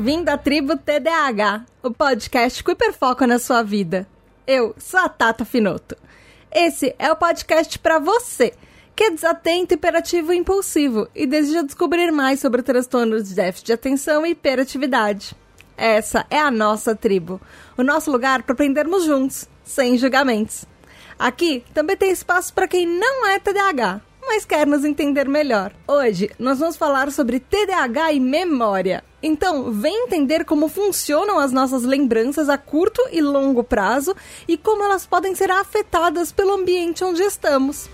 Bem-vindo à Tribo TDAH, o podcast com hiperfoco na sua vida. Eu sou a Tata Finoto. Esse é o podcast para você que é desatento, hiperativo e impulsivo e deseja descobrir mais sobre transtornos de déficit de atenção e hiperatividade. Essa é a nossa tribo, o nosso lugar para aprendermos juntos, sem julgamentos. Aqui também tem espaço para quem não é TDAH, mas quer nos entender melhor. Hoje nós vamos falar sobre TDAH e memória. Então, vem entender como funcionam as nossas lembranças a curto e longo prazo e como elas podem ser afetadas pelo ambiente onde estamos.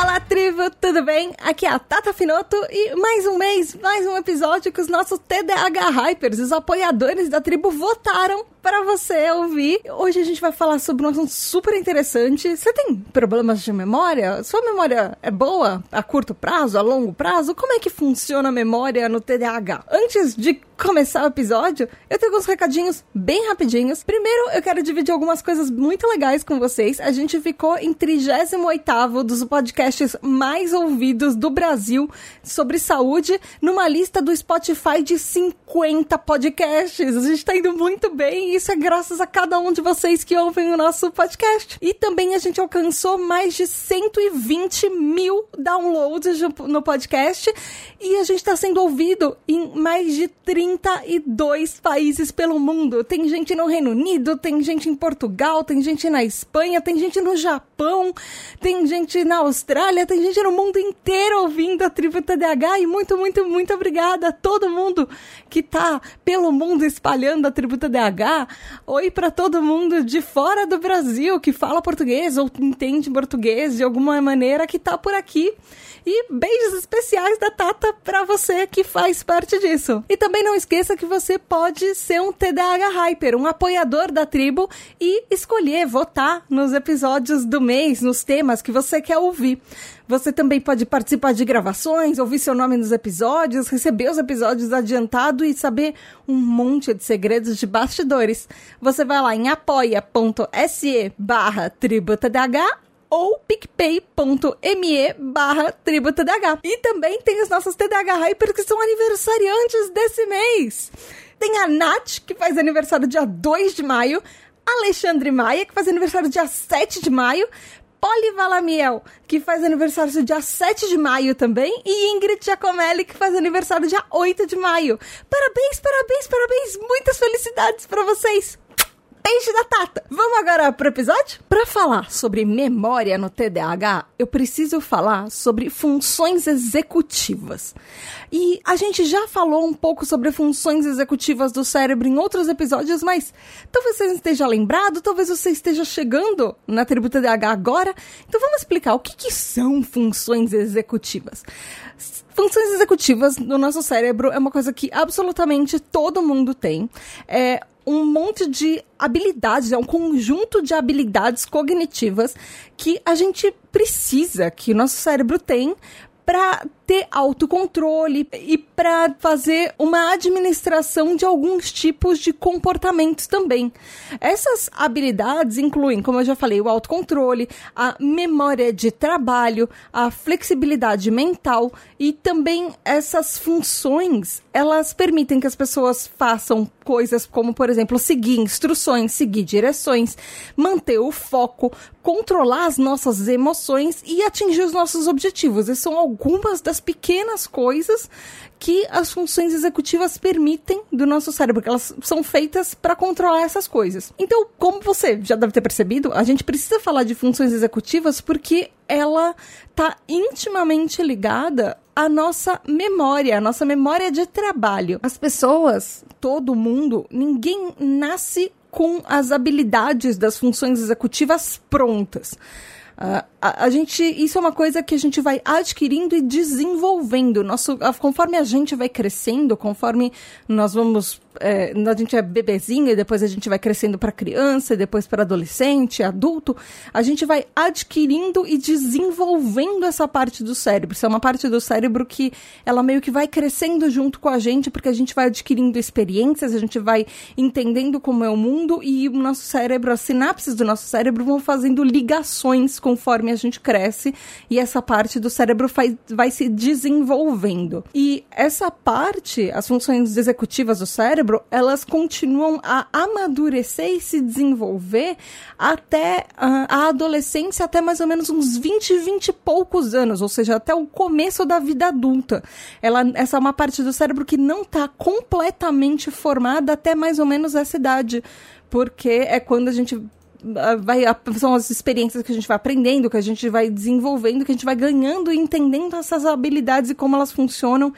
Olá, tribo, tudo bem? Aqui é a Tata Finoto e mais um mês, mais um episódio que os nossos TDAH Hypers, os apoiadores da tribo, votaram para você ouvir. Hoje a gente vai falar sobre um assunto super interessante. Você tem problemas de memória? Sua memória é boa a curto prazo, a longo prazo? Como é que funciona a memória no TDAH? Antes de começar o episódio, eu tenho alguns recadinhos bem rapidinhos. Primeiro, eu quero dividir algumas coisas muito legais com vocês. A gente ficou em 38º dos podcasts mais ouvidos do Brasil sobre saúde, numa lista do Spotify de 50 podcasts. A gente tá indo muito bem e isso é graças a cada um de vocês que ouvem o nosso podcast. E também a gente alcançou mais de 120 mil downloads no podcast e a gente está sendo ouvido em mais de 32 países pelo mundo. Tem gente no Reino Unido, tem gente em Portugal, tem gente na Espanha, tem gente no Japão, tem gente na Austrália, tem gente no mundo inteiro ouvindo a Tribo TDAH e muito, muito, muito obrigada a todo mundo que tá pelo mundo espalhando a Tribo TDAH. Oi para todo mundo de fora do Brasil que fala português ou entende português de alguma maneira que tá por aqui. E beijos especiais da Tata para você que faz parte disso. E também não esqueça que você pode ser um TDAH Hyper, um apoiador da tribo e escolher votar nos episódios do mês, nos temas que você quer ouvir. Você também pode participar de gravações, ouvir seu nome nos episódios, receber os episódios adiantado e saber um monte de segredos de bastidores. Você vai lá em apoia.se barra tributadh ou picpay.me barra tributadh. E também tem os nossos TDH Hyper que são aniversariantes desse mês. Tem a Nath, que faz aniversário dia 2 de maio, Alexandre Maia, que faz aniversário dia 7 de maio, Polly Valamiel, que faz aniversário dia 7 de maio também, e Ingrid Giacomelli, que faz aniversário dia 8 de maio. Parabéns, parabéns, parabéns! Muitas felicidades para vocês! Beijo da Tata! Vamos agora pro episódio? Para falar sobre memória no TDAH, eu preciso falar sobre funções executivas. E a gente já falou um pouco sobre funções executivas do cérebro em outros episódios, mas talvez você esteja lembrado, talvez você esteja chegando na tribo TDAH agora. Então vamos explicar o que, que são funções executivas. Funções executivas no nosso cérebro é uma coisa que absolutamente todo mundo tem. É um monte de habilidades, é um conjunto de habilidades cognitivas que a gente precisa, que o nosso cérebro tem para ter autocontrole e para fazer uma administração de alguns tipos de comportamentos também. Essas habilidades incluem, como eu já falei, o autocontrole, a memória de trabalho, a flexibilidade mental e também essas funções, elas permitem que as pessoas façam coisas como, por exemplo, seguir instruções, seguir direções, manter o foco, controlar as nossas emoções e atingir os nossos objetivos. Essas são algumas das pequenas coisas que as funções executivas permitem do nosso cérebro, que elas são feitas para controlar essas coisas. Então, como você já deve ter percebido, a gente precisa falar de funções executivas porque ela está intimamente ligada à nossa memória, à nossa memória de trabalho. As pessoas, todo mundo, ninguém nasce com as habilidades das funções executivas prontas. Uh, a, a, gente, isso é uma coisa que a gente vai adquirindo e desenvolvendo. Nosso, conforme a gente vai crescendo, conforme nós vamos é, a gente é bebezinho e depois a gente vai crescendo para criança e depois para adolescente, adulto, a gente vai adquirindo e desenvolvendo essa parte do cérebro. Isso é uma parte do cérebro que ela meio que vai crescendo junto com a gente, porque a gente vai adquirindo experiências, a gente vai entendendo como é o mundo e o nosso cérebro, as sinapses do nosso cérebro vão fazendo ligações conforme a gente cresce e essa parte do cérebro vai, vai se desenvolvendo. E essa parte, as funções executivas do cérebro, elas continuam a amadurecer e se desenvolver até uh, a adolescência, até mais ou menos uns 20, 20 e poucos anos, ou seja, até o começo da vida adulta. Ela, essa é uma parte do cérebro que não está completamente formada até mais ou menos essa idade porque é quando a gente vai são as experiências que a gente vai aprendendo, que a gente vai desenvolvendo, que a gente vai ganhando e entendendo essas habilidades e como elas funcionam,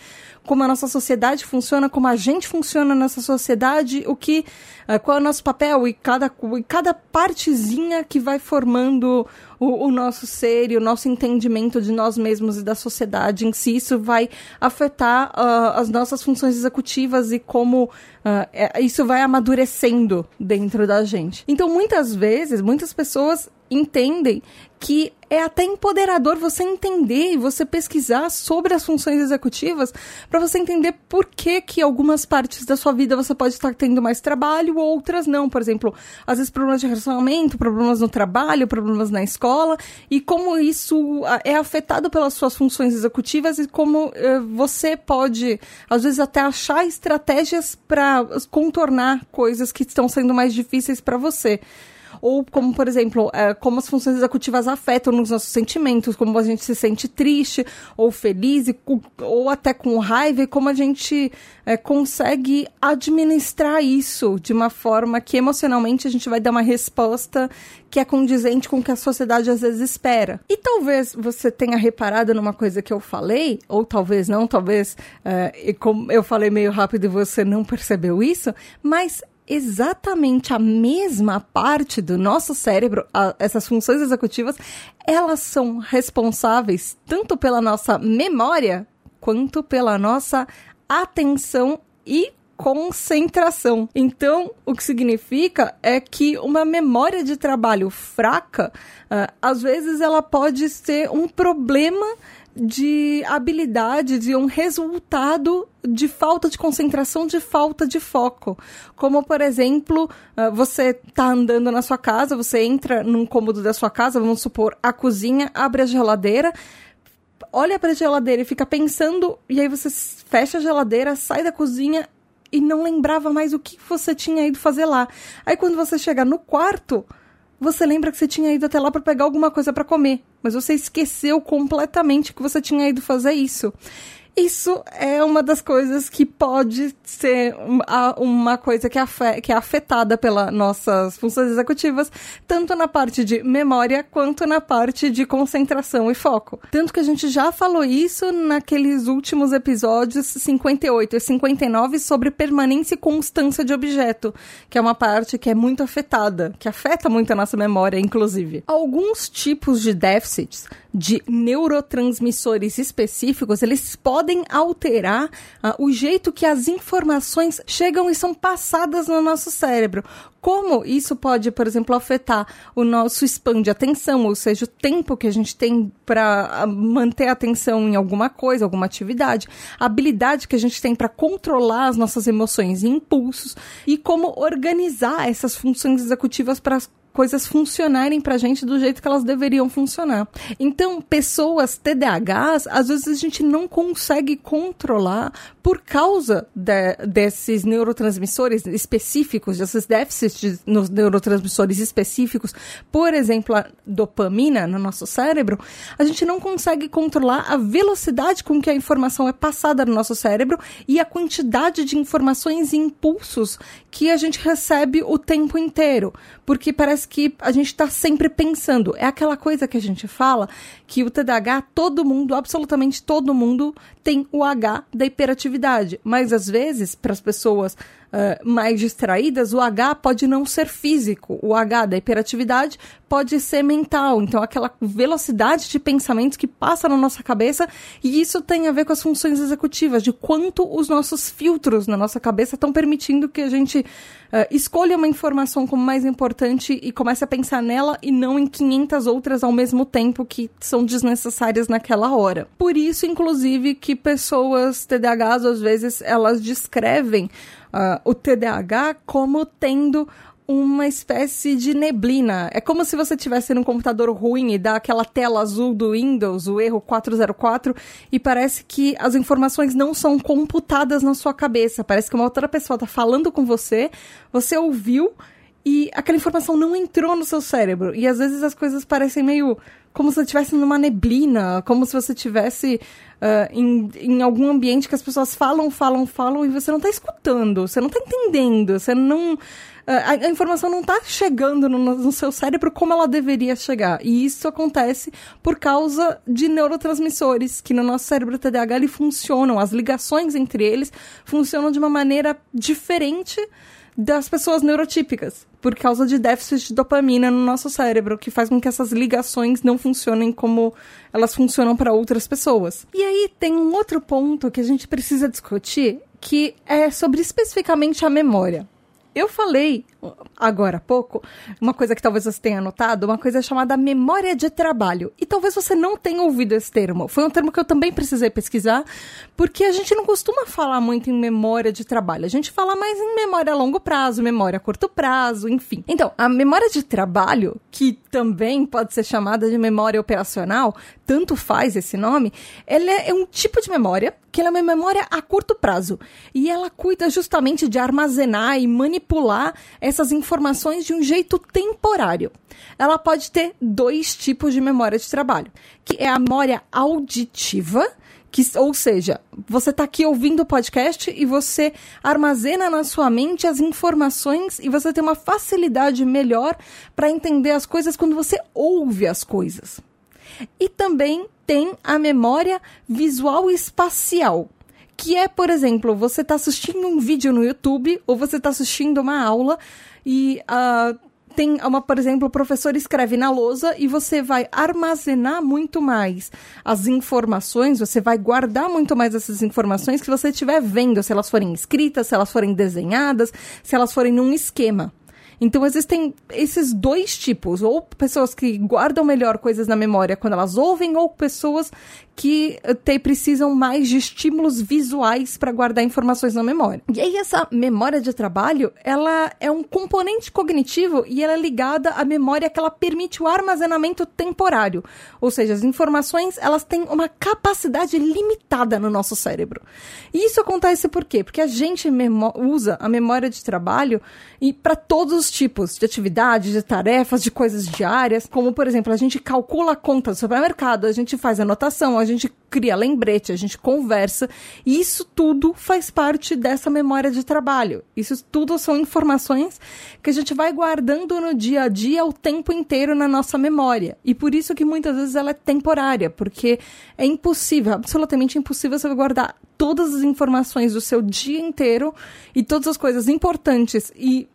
como a nossa sociedade funciona, como a gente funciona nessa sociedade, o que uh, qual é o nosso papel e cada e cada partezinha que vai formando o, o, nosso ser e o nosso entendimento de nós mesmos e da sociedade em si, isso vai afetar uh, as nossas funções executivas e como Uh, é, isso vai amadurecendo dentro da gente. Então, muitas vezes, muitas pessoas entendem que é até empoderador você entender e você pesquisar sobre as funções executivas para você entender por que que algumas partes da sua vida você pode estar tendo mais trabalho, outras não. Por exemplo, às vezes problemas de relacionamento, problemas no trabalho, problemas na escola e como isso é afetado pelas suas funções executivas e como uh, você pode, às vezes, até achar estratégias para contornar coisas que estão sendo mais difíceis para você ou como, por exemplo, é, como as funções executivas afetam nos nossos sentimentos, como a gente se sente triste ou feliz, e, ou até com raiva, e como a gente é, consegue administrar isso de uma forma que emocionalmente a gente vai dar uma resposta que é condizente com o que a sociedade às vezes espera. E talvez você tenha reparado numa coisa que eu falei, ou talvez não, talvez é, eu falei meio rápido e você não percebeu isso, mas exatamente a mesma parte do nosso cérebro, a, essas funções executivas, elas são responsáveis tanto pela nossa memória quanto pela nossa atenção e concentração. Então, o que significa é que uma memória de trabalho fraca, uh, às vezes ela pode ser um problema de habilidade, de um resultado de falta de concentração, de falta de foco. Como, por exemplo, ah, você está andando na sua casa, você entra num cômodo da sua casa, vamos supor, a cozinha, abre a geladeira, olha para a geladeira e fica pensando, e aí você fecha a geladeira, sai da cozinha e não lembrava mais o que você tinha ido fazer lá. Aí quando você chega no quarto, você lembra que você tinha ido até lá para pegar alguma coisa para comer, mas você esqueceu completamente que você tinha ido fazer isso. Isso é uma das coisas que pode ser uma coisa que, é afetada pelas nossas funções executivas, tanto na parte de memória quanto na parte de concentração e foco. Tanto que a gente já falou isso naqueles últimos episódios 58 e 59 sobre permanência e constância de objeto, que é uma parte que é muito afetada, que afeta muito a nossa memória, inclusive. Alguns tipos de déficits de neurotransmissores específicos, eles podem alterar uh, o jeito que as informações chegam e são passadas no nosso cérebro. Como isso pode, por exemplo, afetar o nosso span de atenção, ou seja, o tempo que a gente tem para ah, manter a atenção em alguma coisa, alguma atividade, a habilidade que a gente tem para controlar as nossas emoções e impulsos, e como organizar essas funções executivas para coisas funcionarem pra gente do jeito que elas deveriam funcionar. Então, pessoas TDAHs, às vezes a gente não consegue controlar por causa de, desses neurotransmissores específicos, desses déficits nos neurotransmissores específicos, por exemplo, a dopamina no nosso cérebro, a gente não consegue controlar a velocidade com que a informação é passada no nosso cérebro e a quantidade de informações e impulsos que a gente recebe o tempo inteiro. Porque parece que a gente está sempre pensando. É aquela coisa que a gente fala que o TDAH, todo mundo, absolutamente todo mundo, tem o H da hiperatividade. Mas às vezes, para as pessoas uh, mais distraídas, o H pode não ser físico. O H da hiperatividade pode ser mental. Então, aquela velocidade de pensamentos que passa na nossa cabeça, e isso tem a ver com as funções executivas, de quanto os nossos filtros na nossa cabeça estão permitindo que a gente uh, escolha uma informação como mais importante e comece a pensar nela e não em 500 outras ao mesmo tempo que são desnecessárias naquela hora. Por isso, inclusive, que pessoas TDAHs, às vezes, elas descrevem uh, o TDAH como tendo uma espécie de neblina. É como se você tivesse num computador ruim e dá aquela tela azul do Windows, o erro 404, e parece que as informações não são computadas na sua cabeça. Parece que uma outra pessoa está falando com você, você ouviu e aquela informação não entrou no seu cérebro. E às vezes as coisas parecem meio como se você estivesse numa neblina, como se você estivesse uh, em, em algum ambiente que as pessoas falam, falam, falam e você não está escutando, você não está entendendo, você não. Uh, a, a, informação não está chegando no, no, seu cérebro como ela deveria chegar. E isso acontece por causa de neurotransmissores que no nosso cérebro TDAH ele funcionam, as ligações entre eles funcionam de uma maneira diferente das pessoas neurotípicas, por causa de déficit de dopamina no nosso cérebro, que faz com que essas ligações não funcionem como elas funcionam para outras pessoas. E aí tem um outro ponto que a gente precisa discutir, que é sobre especificamente a memória. Eu falei agora há pouco uma coisa que talvez você tenha notado, uma coisa chamada memória de trabalho. E talvez você não tenha ouvido esse termo. Foi um termo que eu também precisei pesquisar, porque a gente não costuma falar muito em memória de trabalho. A gente fala mais em memória a longo prazo, memória a curto prazo, enfim. Então, a memória de trabalho, que também pode ser chamada de memória operacional, tanto faz esse nome, ela é um tipo de memória que é uma memória a curto prazo. E ela cuida justamente de armazenar e manipular essas informações de um jeito temporário. Ela pode ter dois tipos de memória de trabalho, que é a memória auditiva, que, ou seja, você está aqui ouvindo o podcast e você armazena na sua mente as informações e você tem uma facilidade melhor para entender as coisas quando você ouve as coisas. E também tem a memória visual espacial, que é, por exemplo, você está assistindo um vídeo no YouTube ou você está assistindo uma aula e uh, tem uma, por exemplo, o professor escreve na lousa e você vai armazenar muito mais as informações, você vai guardar muito mais essas informações que você estiver vendo, se elas forem escritas, se elas forem desenhadas, se elas forem num esquema. Então existem esses dois tipos, ou pessoas que guardam melhor coisas na memória quando elas ouvem, ou pessoas que eh, te, precisam mais de estímulos visuais para guardar informações na memória. E aí essa memória de trabalho, ela é um componente cognitivo e ela é ligada à memória que ela permite o armazenamento temporário. Ou seja, as informações, elas têm uma capacidade limitada no nosso cérebro. E isso acontece por quê? Porque a gente usa a memória de trabalho e para todos os tipos de atividades, de tarefas, de coisas diárias, como por exemplo, a gente calcula a conta do supermercado, a gente faz anotação, a gente cria lembrete, a gente conversa, e isso tudo faz parte dessa memória de trabalho. Isso tudo são informações que a gente vai guardando no dia a dia o tempo inteiro na nossa memória. E por isso que muitas vezes ela é temporária, porque é impossível, absolutamente impossível você guardar todas as informações do seu dia inteiro e todas as coisas importantes e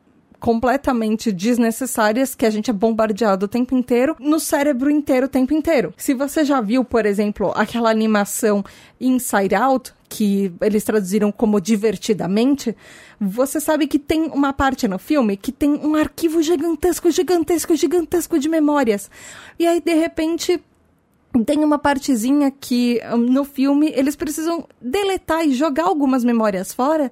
completamente desnecessárias que a gente é bombardeado o tempo inteiro no cérebro inteiro o tempo inteiro. Se você já viu, por exemplo, aquela animação Inside Out, que eles traduziram como divertidamente, você sabe que tem uma parte no filme que tem um arquivo gigantesco, gigantesco, gigantesco de memórias. E aí, de repente, tem uma partezinha que no filme eles precisam deletar e jogar algumas memórias fora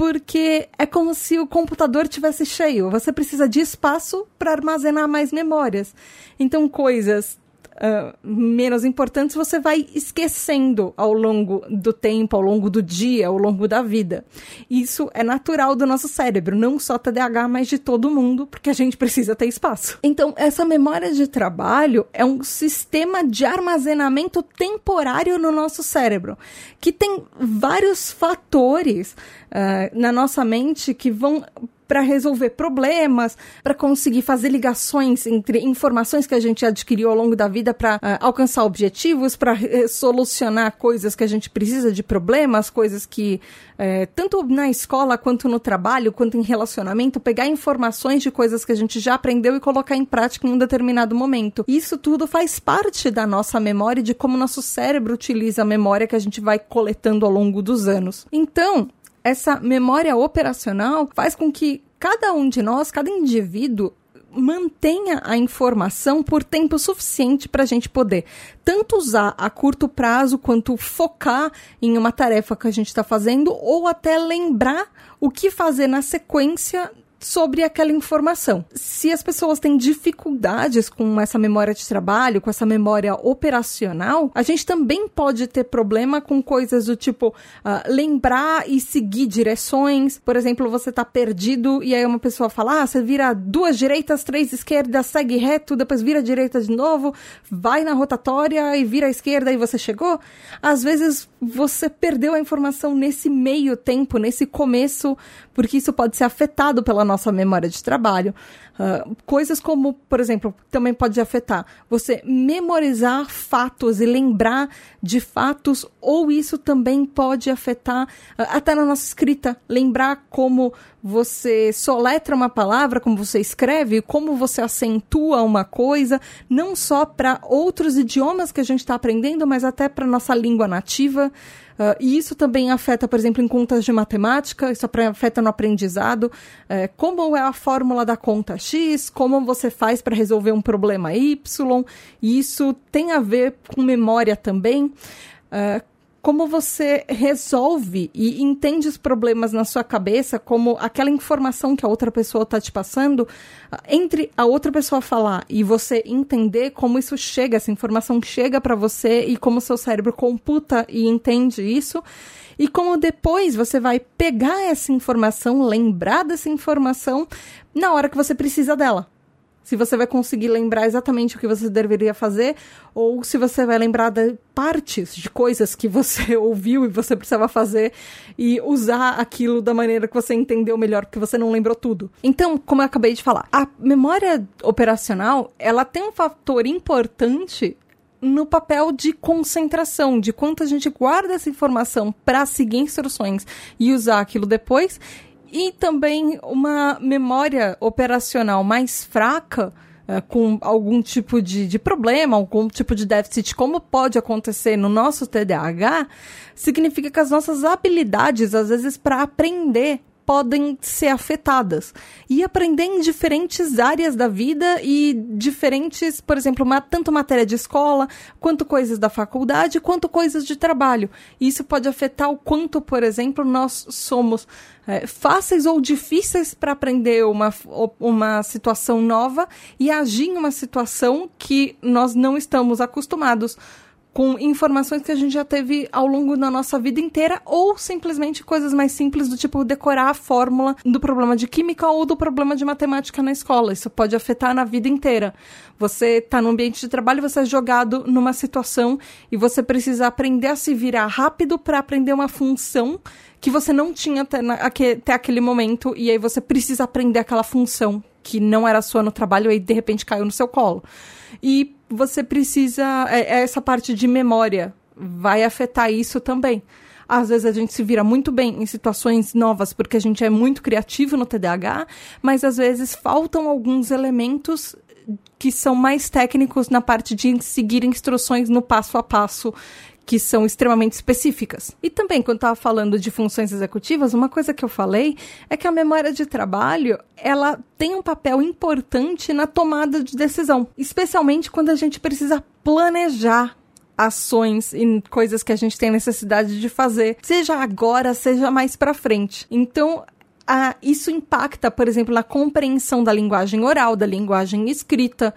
porque é como se o computador tivesse cheio. Você precisa de espaço para armazenar mais memórias. Então, coisas uh, menos importantes você vai esquecendo ao longo do tempo, ao longo do dia, ao longo da vida. Isso é natural do nosso cérebro, não só TDAH, mas de todo mundo, porque a gente precisa ter espaço. Então, essa memória de trabalho é um sistema de armazenamento temporário no nosso cérebro, que tem vários fatores uh, na nossa mente que vão para resolver problemas, para conseguir fazer ligações entre informações que a gente adquiriu ao longo da vida para uh, ah, alcançar objetivos, para uh, solucionar coisas que a gente precisa de problemas, coisas que uh, tanto na escola quanto no trabalho, quanto em relacionamento, pegar informações de coisas que a gente já aprendeu e colocar em prática em um determinado momento. Isso tudo faz parte da nossa memória, de como nosso cérebro utiliza a memória que a gente vai coletando ao longo dos anos. Então, essa memória operacional faz com que cada um de nós, cada indivíduo, mantenha a informação por tempo suficiente para a gente poder tanto usar a curto prazo quanto focar em uma tarefa que a gente está fazendo ou até lembrar o que fazer na sequência sobre aquela informação. Se as pessoas têm dificuldades com essa memória de trabalho, com essa memória operacional, a gente também pode ter problema com coisas do tipo uh, lembrar e seguir direções. Por exemplo, você está perdido e aí uma pessoa fala: ah, você vira duas direitas, três esquerdas, segue reto, depois vira direita de novo, vai na rotatória e vira à esquerda e você chegou. Às vezes você perdeu a informação nesse meio tempo, nesse começo, porque isso pode ser afetado pela nossa memória de trabalho. Uh, coisas como, por exemplo, também pode afetar você memorizar fatos e lembrar de fatos, ou isso também pode afetar uh, até na nossa escrita, lembrar como você soletra uma palavra, como você escreve, como você acentua uma coisa, não só para outros idiomas que a gente está aprendendo, mas até para nossa língua nativa. Uh, e isso também afeta, por exemplo, em contas de matemática, isso afeta no aprendizado. Uh, como é a fórmula da conta X, como você faz para resolver um problema Y, e isso tem a ver com memória também. Uh, como você resolve e entende os problemas na sua cabeça, como aquela informação que a outra pessoa está te passando, entre a outra pessoa falar e você entender como isso chega, essa informação chega para você e como seu cérebro computa e entende isso, e como depois você vai pegar essa informação, lembrar dessa informação na hora que você precisa dela se você vai conseguir lembrar exatamente o que você deveria fazer, ou se você vai lembrar de partes de coisas que você ouviu e você precisava fazer e usar aquilo da maneira que você entendeu melhor, porque você não lembrou tudo. Então, como eu acabei de falar, a memória operacional, ela tem um fator importante no papel de concentração, de quanto a gente guarda essa informação para seguir instruções e usar aquilo depois, e também uma memória operacional mais fraca, uh, com algum tipo de, de problema, algum tipo de déficit, como pode acontecer no nosso TDAH, significa que as nossas habilidades, às vezes, para aprender, podem ser afetadas. E aprender em diferentes áreas da vida e diferentes, por exemplo, tanto matéria de escola, quanto coisas da faculdade, quanto coisas de trabalho. Isso pode afetar o quanto, por exemplo, nós somos é, fáceis ou difíceis para aprender uma, uma situação nova e agir em uma situação que nós não estamos acostumados com informações que a gente já teve ao longo da nossa vida inteira, ou simplesmente coisas mais simples do tipo decorar a fórmula do problema de química ou do problema de matemática na escola. Isso pode afetar na vida inteira. Você está no ambiente de trabalho, você é jogado numa situação e você precisa aprender a se virar rápido para aprender uma função que você não tinha até, na, até aquele momento, e aí você precisa aprender aquela função que não era sua no trabalho e de repente caiu no seu colo. E você precisa. É, é, essa parte de memória vai afetar isso também. Às vezes a gente se vira muito bem em situações novas porque a gente é muito criativo no TDAH, mas às vezes faltam alguns elementos que são mais técnicos na parte de seguir instruções no passo a passo que são extremamente específicas. E também, quando estava falando de funções executivas, uma coisa que eu falei é que a memória de trabalho ela tem um papel importante na tomada de decisão, especialmente quando a gente precisa planejar ações e coisas que a gente tem necessidade de fazer, seja agora, seja mais para frente. Então, a, isso impacta, por exemplo, na compreensão da linguagem oral, da linguagem escrita,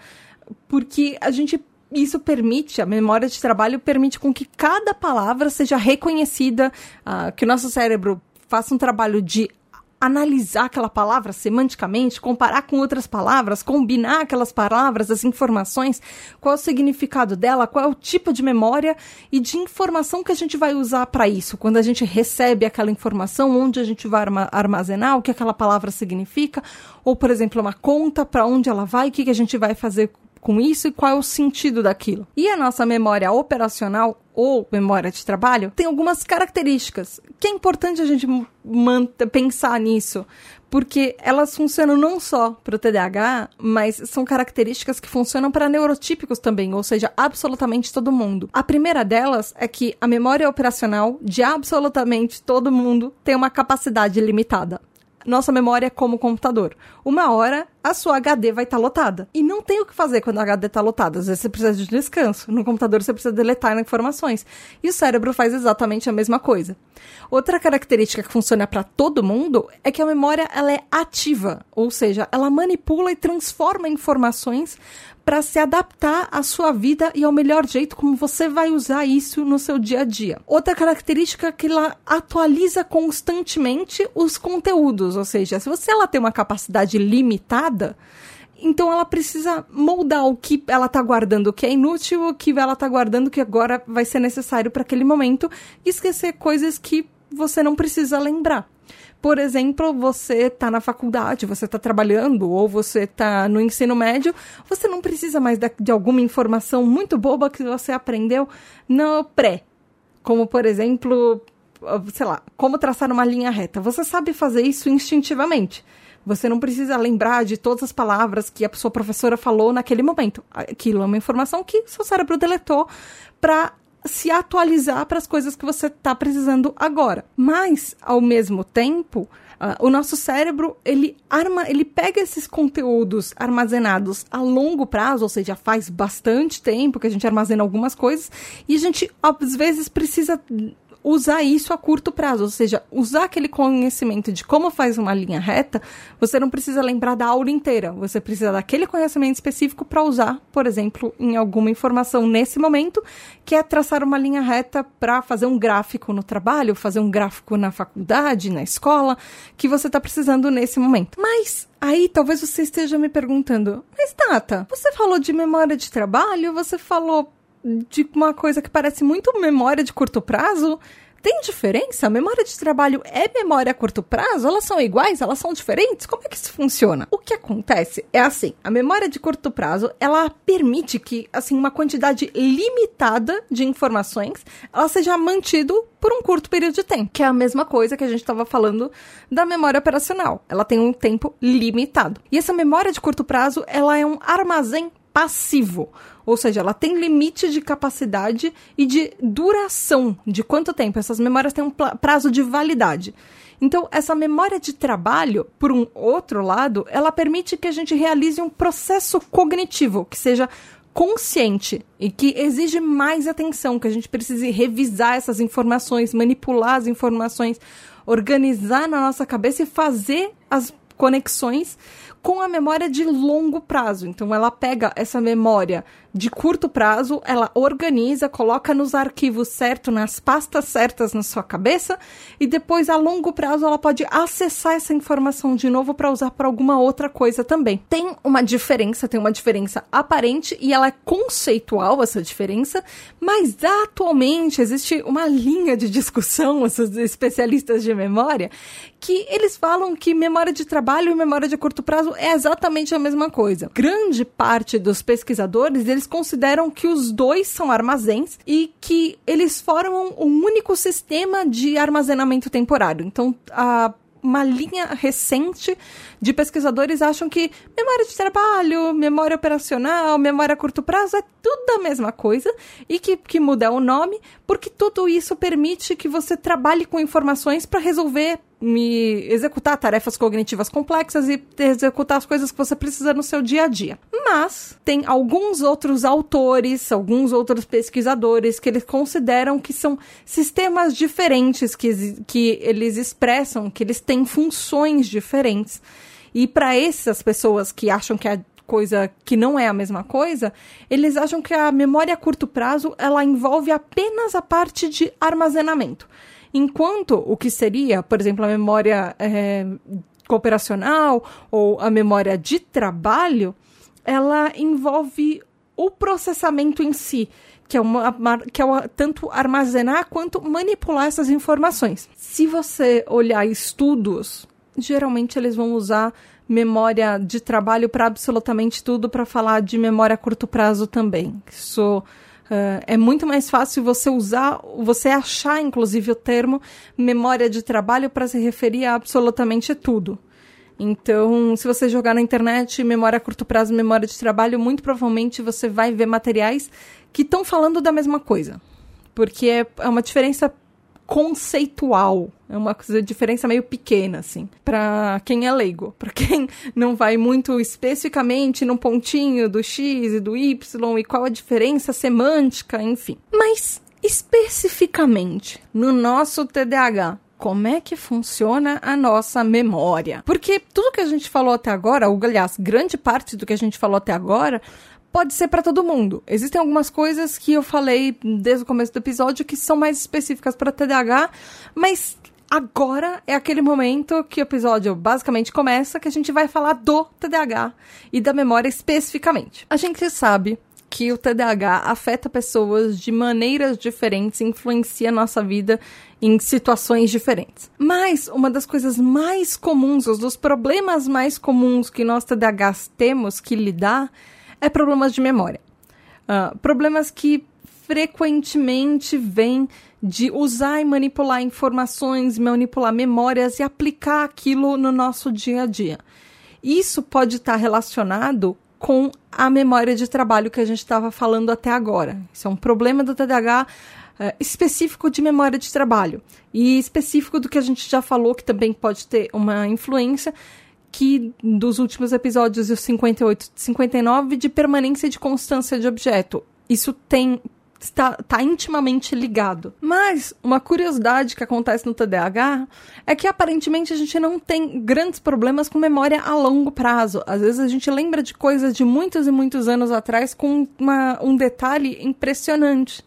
porque a gente isso permite, a memória de trabalho permite com que cada palavra seja reconhecida, uh, que o nosso cérebro faça um trabalho de analisar aquela palavra semanticamente, comparar com outras palavras, combinar aquelas palavras, as informações, qual é o significado dela, qual é o tipo de memória e de informação que a gente vai usar para isso. Quando a gente recebe aquela informação, onde a gente vai armazenar, o que aquela palavra significa, ou, por exemplo, uma conta, para onde ela vai, o que, que a gente vai fazer com isso e qual é o sentido daquilo. E a nossa memória operacional ou memória de trabalho tem algumas características que é importante a gente pensar nisso, porque elas funcionam não só para o TDAH, mas são características que funcionam para neurotípicos também, ou seja, absolutamente todo mundo. A primeira delas é que a memória operacional de absolutamente todo mundo tem uma capacidade limitada nossa memória é como computador. Uma hora a sua HD vai estar tá lotada. E não tem o que fazer quando a HD está lotada. Às vezes você precisa de descanso. No computador você precisa deletar informações. E o cérebro faz exatamente a mesma coisa. Outra característica que funciona para todo mundo é que a memória ela é ativa, ou seja, ela manipula e transforma informações para se adaptar à sua vida e ao melhor jeito como você vai usar isso no seu dia a dia. Outra característica é que ela atualiza constantemente os conteúdos, ou seja, se você ela tem uma capacidade limitada, então ela precisa moldar o que ela está guardando que é inútil, o que ela está guardando que agora vai ser necessário para aquele momento, e esquecer coisas que você não precisa lembrar por exemplo, você está na faculdade, você está trabalhando ou você está no ensino médio, você não precisa mais de alguma informação muito boba que você aprendeu no pré. Como, por exemplo, sei lá, como traçar uma linha reta. Você sabe fazer isso instintivamente. Você não precisa lembrar de todas as palavras que a sua professora falou naquele momento. Aquilo é uma informação que seu cérebro deletou para se atualizar para as coisas que você está precisando agora. Mas, ao mesmo tempo, Uh, o nosso cérebro ele arma, ele pega esses conteúdos armazenados a longo prazo, ou seja, faz bastante tempo que a gente armazena algumas coisas e a gente às vezes precisa usar isso a curto prazo, ou seja, usar aquele conhecimento de como faz uma linha reta, você não precisa lembrar da aula inteira, você precisa daquele conhecimento específico para usar, por exemplo, em alguma informação nesse momento, que é traçar uma linha reta para fazer um gráfico no trabalho, fazer um gráfico na faculdade, na escola, que você está precisando nesse momento. Mas Aí talvez você esteja me perguntando, mas Tata, você falou de memória de trabalho, você falou de uma coisa que parece muito memória de curto prazo. Tem diferença? Memória de trabalho é memória a curto prazo? Elas são iguais? Elas são diferentes? Como é que isso funciona? O que acontece é assim, a memória de curto prazo, ela permite que, assim, uma quantidade limitada de informações, ela seja mantido por um curto período de tempo, que é a mesma coisa que a gente estava falando da memória operacional. Ela tem um tempo limitado. E essa memória de curto prazo, ela é um armazém passivo. Ou seja, ela tem limite de capacidade e de duração. De quanto tempo? Essas memórias têm um prazo de validade. Então, essa memória de trabalho, por um outro lado, ela permite que a gente realize um processo cognitivo que seja consciente e que exige mais atenção, que a gente precise revisar essas informações, manipular as informações, organizar na nossa cabeça e fazer as conexões com a memória de longo prazo. Então, ela pega essa memória de curto prazo, ela organiza, coloca nos arquivos certos, nas pastas certas na sua cabeça, e depois, a longo prazo, ela pode acessar essa informação de novo para usar para alguma outra coisa também. Tem uma diferença, tem uma diferença aparente e ela é conceitual, essa diferença, mas atualmente existe uma linha de discussão, esses especialistas de memória, que eles falam que memória de trabalho e memória de curto prazo é exatamente a mesma coisa. Grande parte dos pesquisadores, eles consideram que os dois são armazéns e que eles formam um único sistema de armazenamento temporário. Então, a uma linha recente de pesquisadores acham que memória de trabalho, memória operacional, memória a curto prazo é tudo a mesma coisa e que, que muda o nome, porque tudo isso permite que você trabalhe com informações para resolver me executar tarefas cognitivas complexas e executar as coisas que você precisa no seu dia a dia. Mas tem alguns outros autores, alguns outros pesquisadores que eles consideram que são sistemas diferentes que, que eles expressam, que eles têm funções diferentes. E para essas pessoas que acham que a coisa que não é a mesma coisa, eles acham que a memória a curto prazo ela envolve apenas a parte de armazenamento Enquanto o que seria, por exemplo, a memória é, cooperacional ou a memória de trabalho, ela envolve o processamento em si, que é, uma, que é uma, tanto armazenar quanto manipular essas informações. Se você olhar estudos, geralmente eles vão usar memória de trabalho para absolutamente tudo, para falar de memória a curto prazo também. Isso uh, é muito mais fácil você usar, você achar, inclusive, o termo memória de trabalho para se referir a absolutamente tudo. Então, se você jogar na internet memória a curto prazo, memória de trabalho, muito provavelmente você vai ver materiais que estão falando da mesma coisa. Porque é, é uma diferença conceitual. É uma coisa, diferença meio pequena, assim, para quem é leigo. Para quem não vai muito especificamente no pontinho do X e do Y e qual a diferença semântica, enfim. Mas, especificamente, no nosso TDAH, como é que funciona a nossa memória. Porque tudo que a gente falou até agora, ou aliás, grande parte do que a gente falou até agora, pode ser para todo mundo. Existem algumas coisas que eu falei desde o começo do episódio que são mais específicas para TDAH, mas agora é aquele momento que o episódio basicamente começa que a gente vai falar do TDAH e da memória especificamente. A gente sabe que o TDAH afeta pessoas de maneiras diferentes, influencia nossa vida em situações diferentes. Mas uma das coisas mais comuns, os dos problemas mais comuns que nós TDAHs temos que lidar é problemas de memória. Uh, problemas que frequentemente vêm de usar e manipular informações, manipular memórias e aplicar aquilo no nosso dia a dia. Isso pode estar relacionado com a memória de trabalho que a gente estava falando até agora. Isso é um problema do TDAH é, específico de memória de trabalho e específico do que a gente já falou, que também pode ter uma influência, que dos últimos episódios, os 58 e 59, de permanência de constância de objeto. Isso tem está, está intimamente ligado. Mas uma curiosidade que acontece no TDAH é que aparentemente a gente não tem grandes problemas com memória a longo prazo. Às vezes a gente lembra de coisas de muitos e muitos anos atrás com uma, um detalhe impressionante.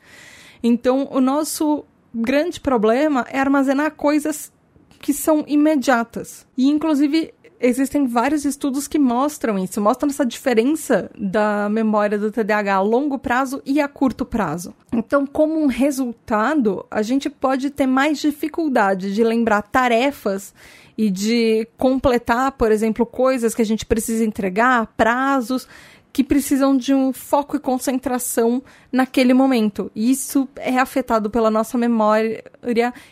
Então, o nosso grande problema é armazenar coisas que são imediatas. E, inclusive, existem vários estudos que mostram isso, mostram essa diferença da memória do TDAH a longo prazo e a curto prazo. Então, como um resultado, a gente pode ter mais dificuldade de lembrar tarefas e de completar, por exemplo, coisas que a gente precisa entregar, prazos que precisam de um foco e concentração naquele momento. Isso é afetado pela nossa memória,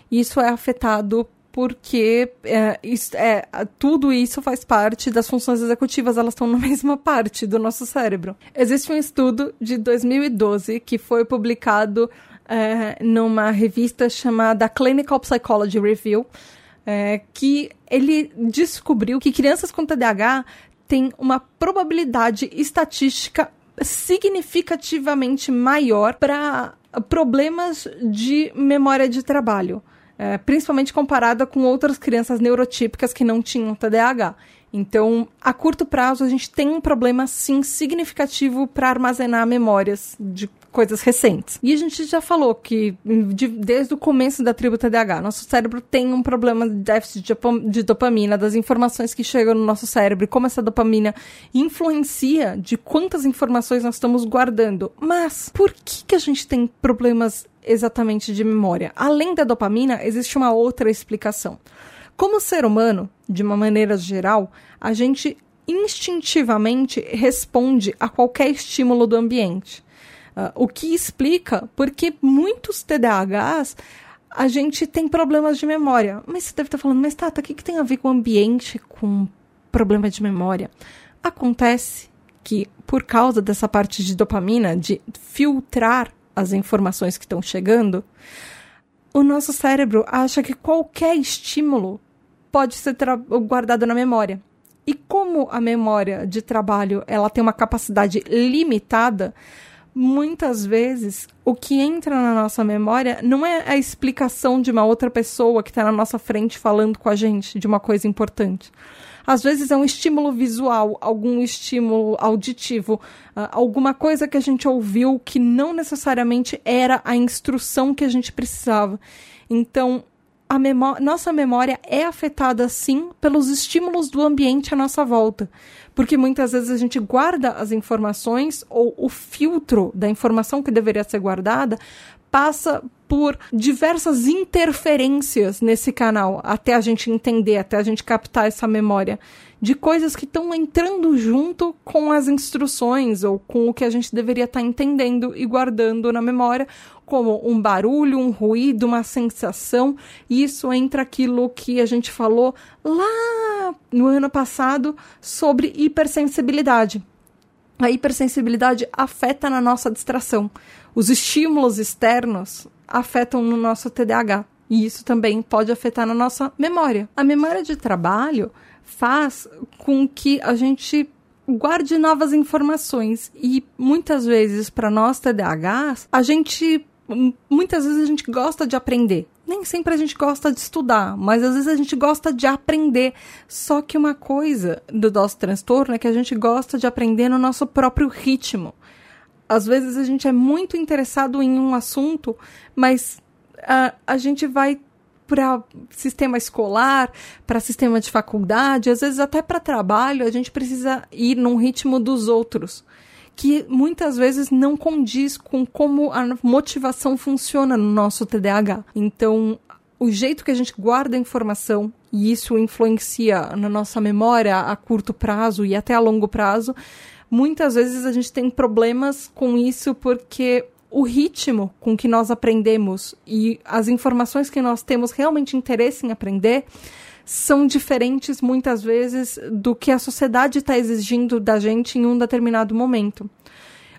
isso é afetado porque é, isso, é, tudo isso faz parte das funções executivas, elas estão na mesma parte do nosso cérebro. Existe um estudo de 2012 que foi publicado é, numa revista chamada Clinical Psychology Review, é, que ele descobriu que crianças com TDAH têm uma probabilidade estatística significativamente maior para problemas de memória de trabalho é, principalmente comparada com outras crianças neurotípicas que não tinham TDAH. Então, a curto prazo, a gente tem um problema, sim, significativo para armazenar memórias de coisas recentes. E a gente já falou que, de, desde o começo da tribo TDAH, nosso cérebro tem um problema de déficit de, dopamina, das informações que chegam no nosso cérebro, e como essa dopamina influencia de quantas informações nós estamos guardando. Mas, por que, que a gente tem problemas exatamente de memória? Além da dopamina, existe uma outra explicação. Como ser humano, de uma maneira geral, a gente instintivamente responde a qualquer estímulo do ambiente. Uh, o que explica porque muitos TDAHs a gente tem problemas de memória. Mas você deve estar falando, mas Tata, o que, que tem a ver com o ambiente, com problema de memória? Acontece que, por causa dessa parte de dopamina, de filtrar as informações que estão chegando, o nosso cérebro acha que qualquer estímulo pode ser guardado na memória. E como a memória de trabalho ela tem uma capacidade limitada, muitas vezes o que entra na nossa memória não é a explicação de uma outra pessoa que está na nossa frente falando com a gente de uma coisa importante. Às vezes é um estímulo visual, algum estímulo auditivo, uh, alguma coisa que a gente ouviu que não necessariamente era a instrução que a gente precisava. Então, a memó nossa memória é afetada sim pelos estímulos do ambiente à nossa volta. Porque muitas vezes a gente guarda as informações ou o filtro da informação que deveria ser guardada passa por diversas interferências nesse canal até a gente entender, até a gente captar essa memória de coisas que estão entrando junto com as instruções ou com o que a gente deveria estar tá entendendo e guardando na memória, como um barulho, um ruído, uma sensação. E isso entra aquilo que a gente falou lá no ano passado sobre hipersensibilidade. A hipersensibilidade afeta na nossa distração. Os estímulos externos afetam no nosso TDAH. E isso também pode afetar na nossa memória. A memória de trabalho faz com que a gente guarde novas informações. E muitas vezes, para nós TDAHs, a gente. Muitas vezes a gente gosta de aprender. Nem sempre a gente gosta de estudar, mas às vezes a gente gosta de aprender. Só que uma coisa do nosso transtorno é que a gente gosta de aprender no nosso próprio ritmo às vezes a gente é muito interessado em um assunto, mas a, a gente vai para sistema escolar, para sistema de faculdade, às vezes até para trabalho, a gente precisa ir num ritmo dos outros, que muitas vezes não condiz com como a motivação funciona no nosso TDAH. Então, o jeito que a gente guarda a informação, e isso influencia na nossa memória a curto prazo e até a longo prazo, muitas vezes a gente tem problemas com isso porque o ritmo com que nós aprendemos e as informações que nós temos realmente interesse em aprender são diferentes muitas vezes do que a sociedade está exigindo da gente em um determinado momento.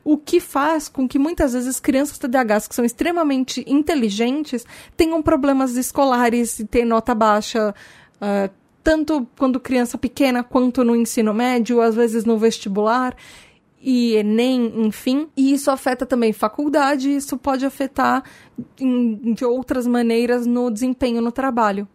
O que faz com que muitas vezes crianças TDAHs que são extremamente inteligentes tenham problemas escolares e tenham nota baixa, uh, tanto quando criança pequena quanto no ensino médio, às vezes no vestibular e Enem, enfim. E isso afeta também faculdade, isso pode afetar de outras maneiras no desempenho no trabalho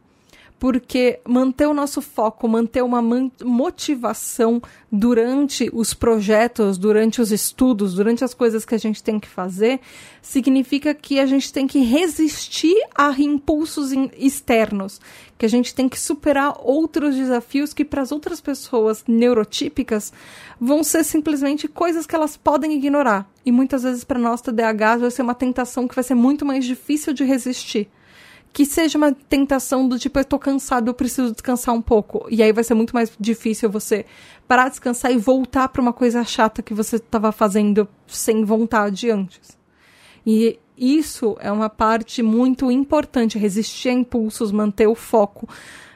porque manter o nosso foco, manter uma motivação durante os projetos, durante os estudos, durante as coisas que a gente tem que fazer, significa que a gente tem que resistir a impulsos externos, que a gente tem que superar outros desafios que para as outras pessoas neurotípicas vão ser simplesmente coisas que elas podem ignorar. E muitas vezes para nós TDAH vai ser uma tentação que vai ser muito mais difícil de resistir que seja uma tentação do tipo, eu tô cansado, eu preciso descansar um pouco. E aí vai ser muito mais difícil você parar de descansar e voltar para uma coisa chata que você estava fazendo sem vontade antes. E isso é uma parte muito importante, resistir a impulsos, manter o foco,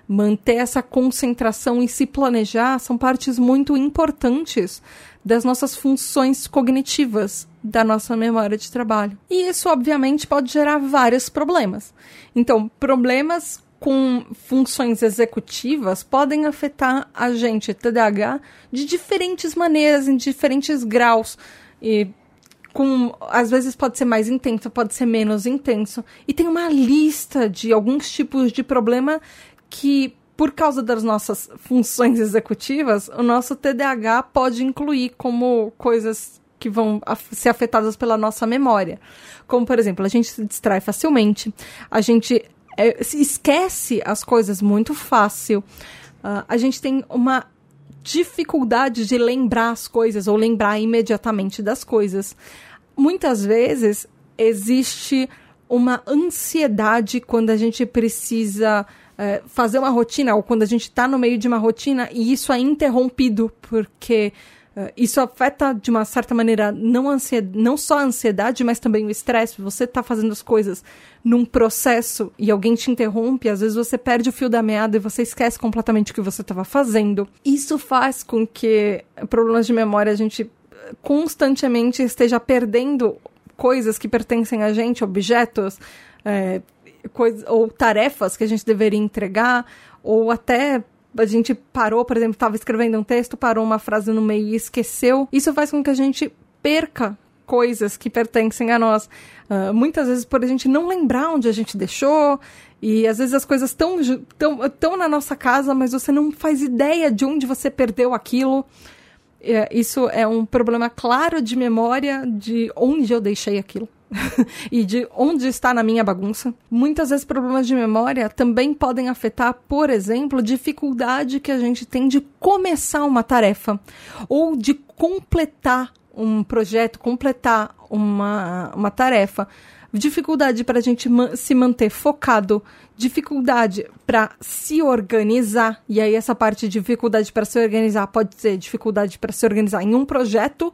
manter essa concentração e se planejar são partes muito importantes das nossas funções cognitivas da nossa memória de trabalho. E isso, obviamente, pode gerar vários problemas. Então, problemas com funções executivas podem afetar a gente, TDAH, de diferentes maneiras, em diferentes graus. E com, às vezes pode ser mais intenso, pode ser menos intenso. E tem uma lista de alguns tipos de problema que por causa das nossas funções executivas, o nosso TDAH pode incluir como coisas que vão ser afetadas pela nossa memória. Como, por exemplo, a gente se distrai facilmente, a gente é, esquece as coisas muito fácil, uh, a gente tem uma dificuldade de lembrar as coisas ou lembrar imediatamente das coisas. Muitas vezes existe uma ansiedade quando a gente precisa é, fazer uma rotina, ou quando a gente está no meio de uma rotina e isso é interrompido, porque é, isso afeta de uma certa maneira não, não só a ansiedade, mas também o estresse. Você está fazendo as coisas num processo e alguém te interrompe, às vezes você perde o fio da meada e você esquece completamente o que você estava fazendo. Isso faz com que problemas de memória a gente constantemente esteja perdendo coisas que pertencem a gente, objetos, é, coisa, ou tarefas que a gente deveria entregar, ou até a gente parou, por exemplo, estava escrevendo um texto, parou uma frase no meio e esqueceu. Isso faz com que a gente perca coisas que pertencem a nós. Uh, muitas vezes por a gente não lembrar onde a gente deixou, e às vezes as coisas estão tão, tão na nossa casa, mas você não faz ideia de onde você perdeu aquilo. é, isso é um problema claro de memória de onde eu deixei aquilo. e de onde está na minha bagunça. Muitas vezes problemas de memória também podem afetar, por exemplo, dificuldade que a gente tem de começar uma tarefa ou de completar um projeto, completar uma, uma tarefa. Dificuldade para a gente se manter focado, dificuldade para se organizar, e aí essa parte de dificuldade para se organizar pode ser dificuldade para se organizar em um projeto,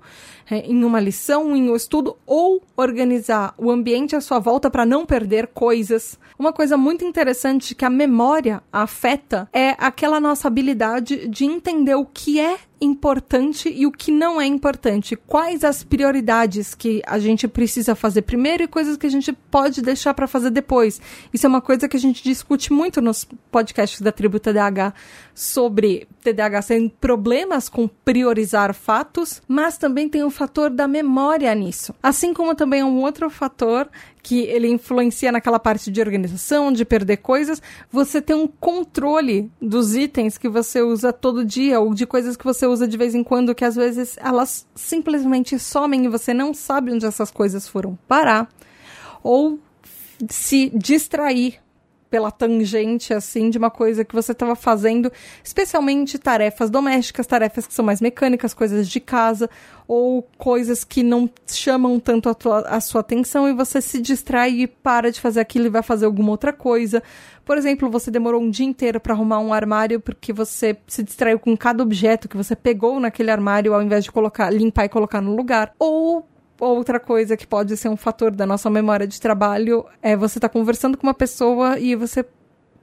é, em uma lição, em um estudo, ou organizar o ambiente à sua volta para não perder coisas. Uma coisa muito interessante que a memória afeta é aquela nossa habilidade de entender o que é importante e o que não é importante. Quais as prioridades que a gente precisa fazer primeiro e coisas que a gente pode deixar para fazer depois. Isso é uma coisa que a gente discute muito nos podcasts da tribo TDAH sobre TDAH sem problemas com priorizar fatos, mas também tem o fator da memória nisso. Assim como também é um outro fator que ele influencia naquela parte de organização, de perder coisas, você tem um controle dos itens que você usa todo dia ou de coisas que você usa de vez em quando que às vezes elas simplesmente somem e você não sabe onde essas coisas foram parar ou se distrair pela tangente, assim, de uma coisa que você estava fazendo, especialmente tarefas domésticas, tarefas que são mais mecânicas, coisas de casa, ou coisas que não chamam tanto a, tua, a sua atenção e você se distrai e para de fazer aquilo e vai fazer alguma outra coisa. Por exemplo, você demorou um dia inteiro para arrumar um armário porque você se distraiu com cada objeto que você pegou naquele armário ao invés de colocar, limpar e colocar no lugar. Ou outra coisa que pode ser um fator da nossa memória de trabalho é você estar tá conversando com uma pessoa e você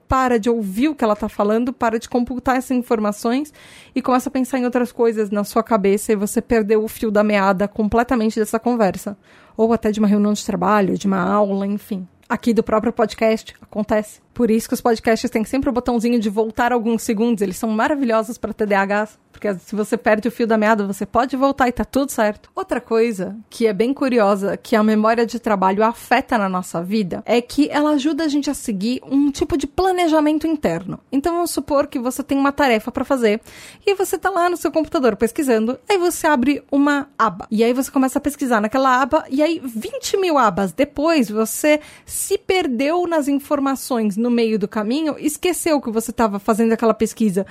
para de ouvir o que ela está falando, para de computar essas informações e começa a pensar em outras coisas na sua cabeça e você perdeu o fio da meada completamente dessa conversa. Ou até de uma reunião de trabalho, de uma aula, enfim. Aqui do próprio podcast acontece. Por isso que os podcasts têm sempre o botãozinho de voltar alguns segundos. Eles são maravilhosos para TDAHs. Porque se você perde o fio da meada, você pode voltar e tá tudo certo. Outra coisa que é bem curiosa, que a memória de trabalho afeta na nossa vida, é que ela ajuda a gente a seguir um tipo de planejamento interno. Então vamos supor que você tem uma tarefa para fazer e você tá lá no seu computador pesquisando, aí você abre uma aba. E aí você começa a pesquisar naquela aba, e aí 20 mil abas depois você se perdeu nas informações no meio do caminho, esqueceu que você estava fazendo aquela pesquisa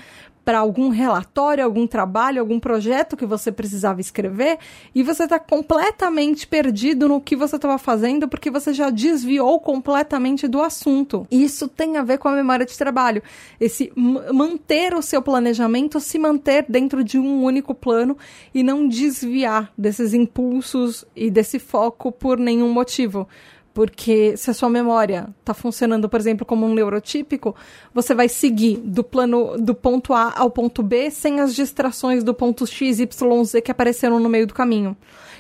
para algum relatório, algum trabalho, algum projeto que você precisava escrever e você está completamente perdido no que você estava fazendo porque você já desviou completamente do assunto. Isso tem a ver com a memória de trabalho. Esse manter o seu planejamento, se manter dentro de um único plano e não desviar desses impulsos e desse foco por nenhum motivo. Porque se a sua memória está funcionando, por exemplo, como um neurotípico, você vai seguir do plano do ponto A ao ponto B sem as distrações do ponto X, Y, Z que apareceram no meio do caminho.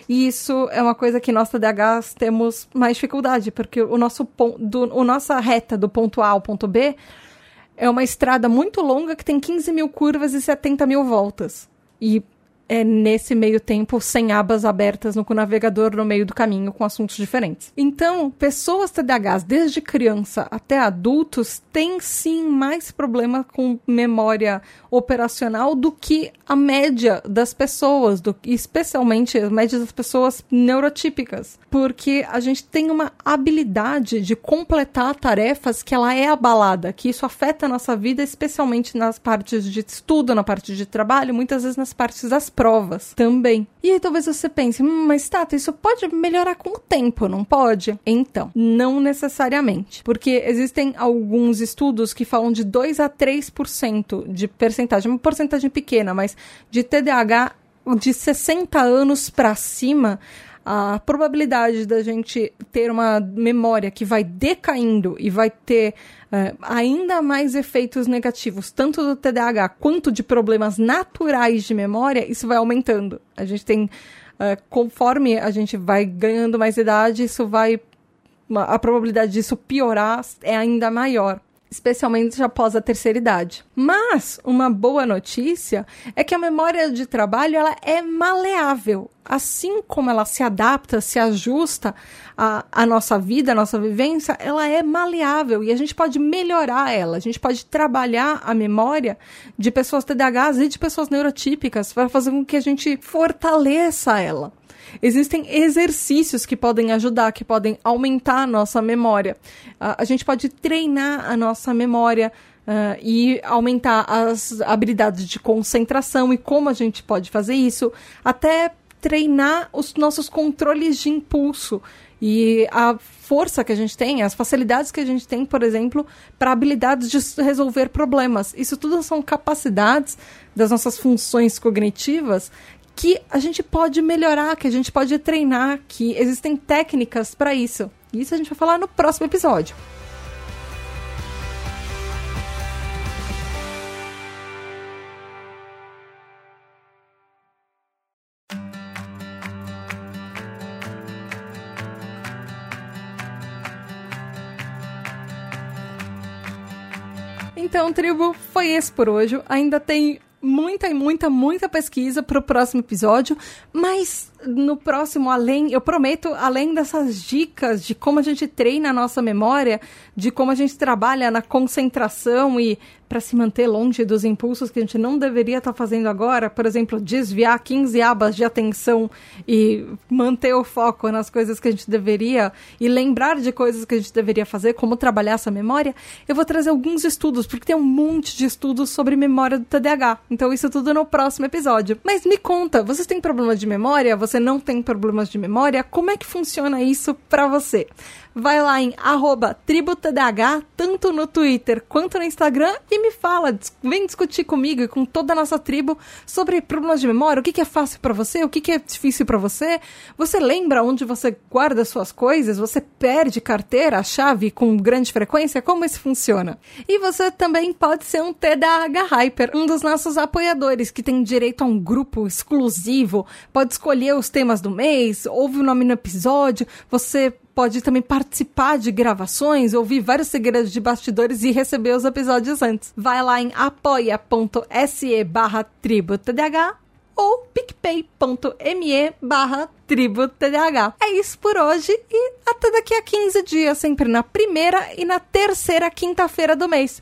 E isso é uma coisa que nós TDAHs temos mais dificuldade, porque o nosso ponto, o nossa reta do ponto A ao ponto B é uma estrada muito longa que tem 15 mil curvas e 70 mil voltas. E é, nesse meio tempo sem abas abertas no navegador no meio do caminho com assuntos diferentes. Então, pessoas TDAHs desde criança até adultos têm sim mais problema com memória operacional do que a média das pessoas, do, especialmente a média das pessoas neurotípicas, porque a gente tem uma habilidade de completar tarefas que ela é abalada, que isso afeta a nossa vida, especialmente nas partes de estudo, na parte de trabalho, muitas vezes nas partes das provas também. E aí talvez você pense, hum, mas Tata, isso pode melhorar com o tempo, não pode? Então, não necessariamente. Porque existem alguns estudos que falam de 2 a 3% de percentagem, uma porcentagem pequena, mas de TDAH de 60 anos para cima, a probabilidade da gente ter uma memória que vai decaindo e vai ter uh, ainda mais efeitos negativos, tanto do TDAH quanto de problemas naturais de memória, isso vai aumentando. A gente tem, uh, conforme a gente vai ganhando mais idade, isso vai. A probabilidade disso piorar é ainda maior. Especialmente após a terceira idade. Mas uma boa notícia é que a memória de trabalho ela é maleável. Assim como ela se adapta, se ajusta à, à nossa vida, à nossa vivência, ela é maleável e a gente pode melhorar ela. A gente pode trabalhar a memória de pessoas TDAHs e de pessoas neurotípicas para fazer com que a gente fortaleça ela. Existem exercícios que podem ajudar, que podem aumentar a nossa memória. Uh, a gente pode treinar a nossa memória uh, e aumentar as habilidades de concentração e como a gente pode fazer isso, até treinar os nossos controles de impulso e a força que a gente tem, as facilidades que a gente tem, por exemplo, para habilidades de resolver problemas. Isso tudo são capacidades das nossas funções cognitivas que a gente pode melhorar, que a gente pode treinar, que existem técnicas para isso. Isso a gente vai falar no próximo episódio. Então, tribo, foi esse por hoje. Ainda tem muita e muita, muita pesquisa para o próximo episódio, mas no próximo, além, eu prometo, além dessas dicas de como a gente treina a nossa memória, de como a gente trabalha na concentração e para se manter longe dos impulsos que a gente não deveria estar tá fazendo agora, por exemplo, desviar 15 abas de atenção e manter o foco nas coisas que a gente deveria e lembrar de coisas que a gente deveria fazer, como trabalhar essa memória, eu vou trazer alguns estudos, porque tem um monte de estudos sobre memória do TDAH. Então, isso tudo no próximo episódio. Mas me conta, vocês têm problemas de memória? Você não tem problemas de memória? Como é que funciona isso para você? Vai lá em tributadh, tanto no Twitter quanto no Instagram, e me fala, vem discutir comigo e com toda a nossa tribo sobre problemas de memória, o que, que é fácil para você, o que, que é difícil para você. Você lembra onde você guarda suas coisas? Você perde carteira, chave com grande frequência? Como isso funciona? E você também pode ser um TDAH Hyper, um dos nossos apoiadores, que tem direito a um grupo exclusivo, pode escolher os temas do mês, ouve o nome no episódio, você pode também participar de gravações, ouvir vários segredos de bastidores e receber os episódios antes. Vai lá em apoia.se barra tributdh ou picpay.me barra tributdh. É isso por hoje e até daqui a 15 dias, sempre na primeira e na terceira quinta-feira do mês.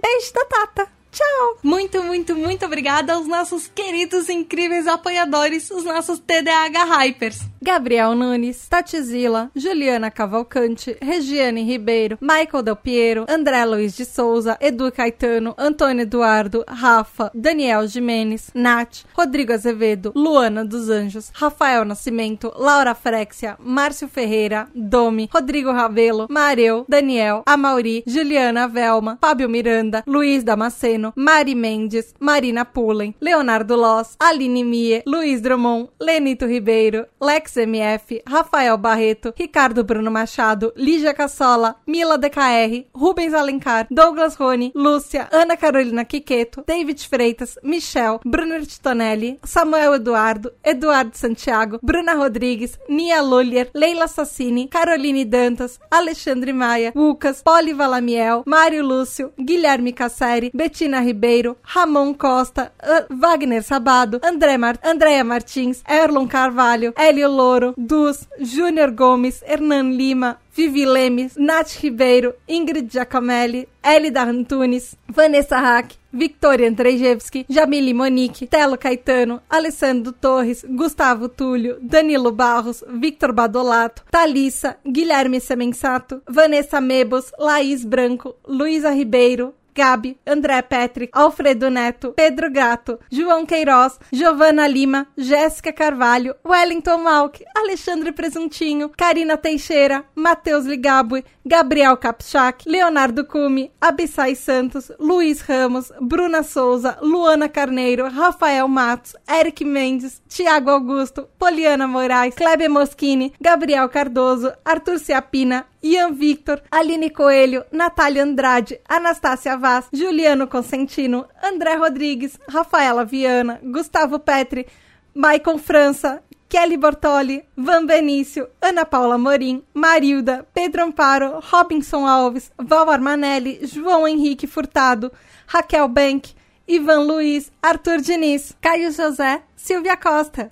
Beijo da Tata! Tchau! Muito, muito, muito obrigada aos nossos queridos, incríveis apoiadores, os nossos TDAH Hypers. Gabriel Nunes, Tatizila, Juliana Cavalcante, Regiane Ribeiro, Michael Del Piero, André Luiz de Souza, Edu Caetano, Antônio Eduardo, Rafa, Daniel Jimenez, Nath, Rodrigo Azevedo, Luana dos Anjos, Rafael Nascimento, Laura Frexia, Márcio Ferreira, Domi, Rodrigo Ravelo, Mareu, Daniel, Amauri, Juliana Velma, Fábio Miranda, Luiz Damasceno, Mari Mendes, Marina Pullen, Leonardo Loss, Aline Mie, Luiz Drummond, Lenito Ribeiro, Lex XMF, Rafael Barreto, Ricardo Bruno Machado, Lígia Cassola, Mila DKR, Rubens Alencar, Douglas Rony, Lúcia, Ana Carolina Quiqueto, David Freitas, Michel, Bruno Titonelli, Samuel Eduardo, Eduardo Santiago, Bruna Rodrigues, Nia Lulier, Leila Sassini, Caroline Dantas, Alexandre Maia, Lucas, Poli Valamiel, Mário Lúcio, Guilherme Casseri, Betina Ribeiro, Ramon Costa, uh, Wagner Sabado, André Mar Andréa Martins, Erlon Carvalho, Hélio Louro, Dus, Júnior Gomes, Hernan Lima, Vivi Lemes, Nath Ribeiro, Ingrid Giacomelli, Elida Antunes, Vanessa Hack, Victoria Andrzejewski, Jamile Monique, Telo Caetano, Alessandro Torres, Gustavo Túlio, Danilo Barros, Victor Badolato, Thalissa, Guilherme Semensato, Vanessa Mebos, Laís Branco, Luísa Ribeiro, Gabi, André Petri, Alfredo Neto, Pedro Gato, João Queiroz, Giovana Lima, Jéssica Carvalho, Wellington Malk, Alexandre Presuntinho, Karina Teixeira, Matheus Ligabue, Gabriel Kapchak, Leonardo Cume, Abissai Santos, Luiz Ramos, Bruna Souza, Luana Carneiro, Rafael Matos, Eric Mendes, Tiago Augusto, Poliana Moraes, Kleber Moschini, Gabriel Cardoso, Arthur Ciapina, Ian Victor, Aline Coelho, Natália Andrade, Anastácia Vaz, Juliano Consentino, André Rodrigues, Rafaela Viana, Gustavo Petri, Maicon França, Kelly Bortoli, Van Benício, Ana Paula Morim, Marilda, Pedro Amparo, Robinson Alves, Val Armanelli, João Henrique Furtado, Raquel Bank, Ivan Luiz, Arthur Diniz, Caio José, Silvia Costa.